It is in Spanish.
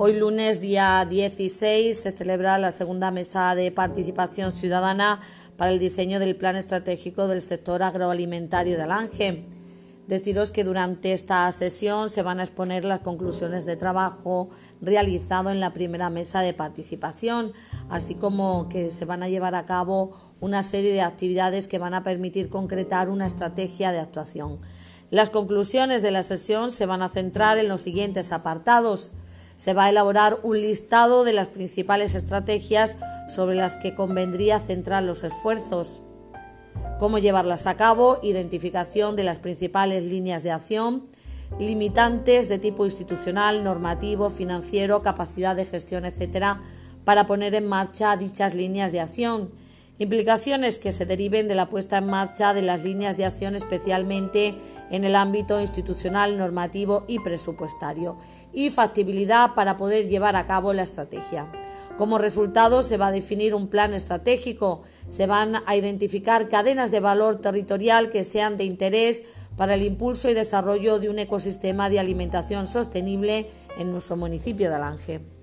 Hoy lunes, día 16, se celebra la segunda mesa de participación ciudadana para el diseño del plan estratégico del sector agroalimentario de Alange. Deciros que durante esta sesión se van a exponer las conclusiones de trabajo realizado en la primera mesa de participación, así como que se van a llevar a cabo una serie de actividades que van a permitir concretar una estrategia de actuación. Las conclusiones de la sesión se van a centrar en los siguientes apartados se va a elaborar un listado de las principales estrategias sobre las que convendría centrar los esfuerzos, cómo llevarlas a cabo, identificación de las principales líneas de acción, limitantes de tipo institucional, normativo, financiero, capacidad de gestión, etcétera, para poner en marcha dichas líneas de acción implicaciones que se deriven de la puesta en marcha de las líneas de acción especialmente en el ámbito institucional, normativo y presupuestario, y factibilidad para poder llevar a cabo la estrategia. Como resultado se va a definir un plan estratégico, se van a identificar cadenas de valor territorial que sean de interés para el impulso y desarrollo de un ecosistema de alimentación sostenible en nuestro municipio de Alange.